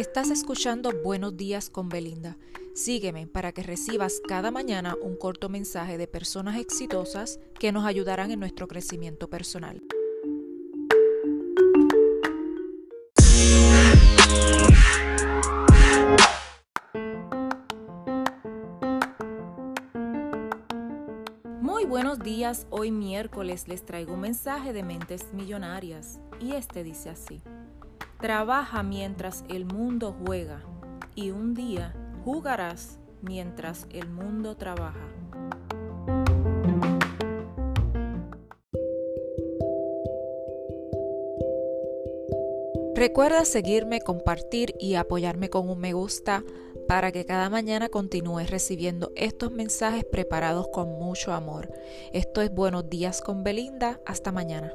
Estás escuchando Buenos días con Belinda. Sígueme para que recibas cada mañana un corto mensaje de personas exitosas que nos ayudarán en nuestro crecimiento personal. Muy buenos días, hoy miércoles les traigo un mensaje de mentes millonarias y este dice así. Trabaja mientras el mundo juega y un día jugarás mientras el mundo trabaja. Recuerda seguirme, compartir y apoyarme con un me gusta para que cada mañana continúes recibiendo estos mensajes preparados con mucho amor. Esto es Buenos días con Belinda. Hasta mañana.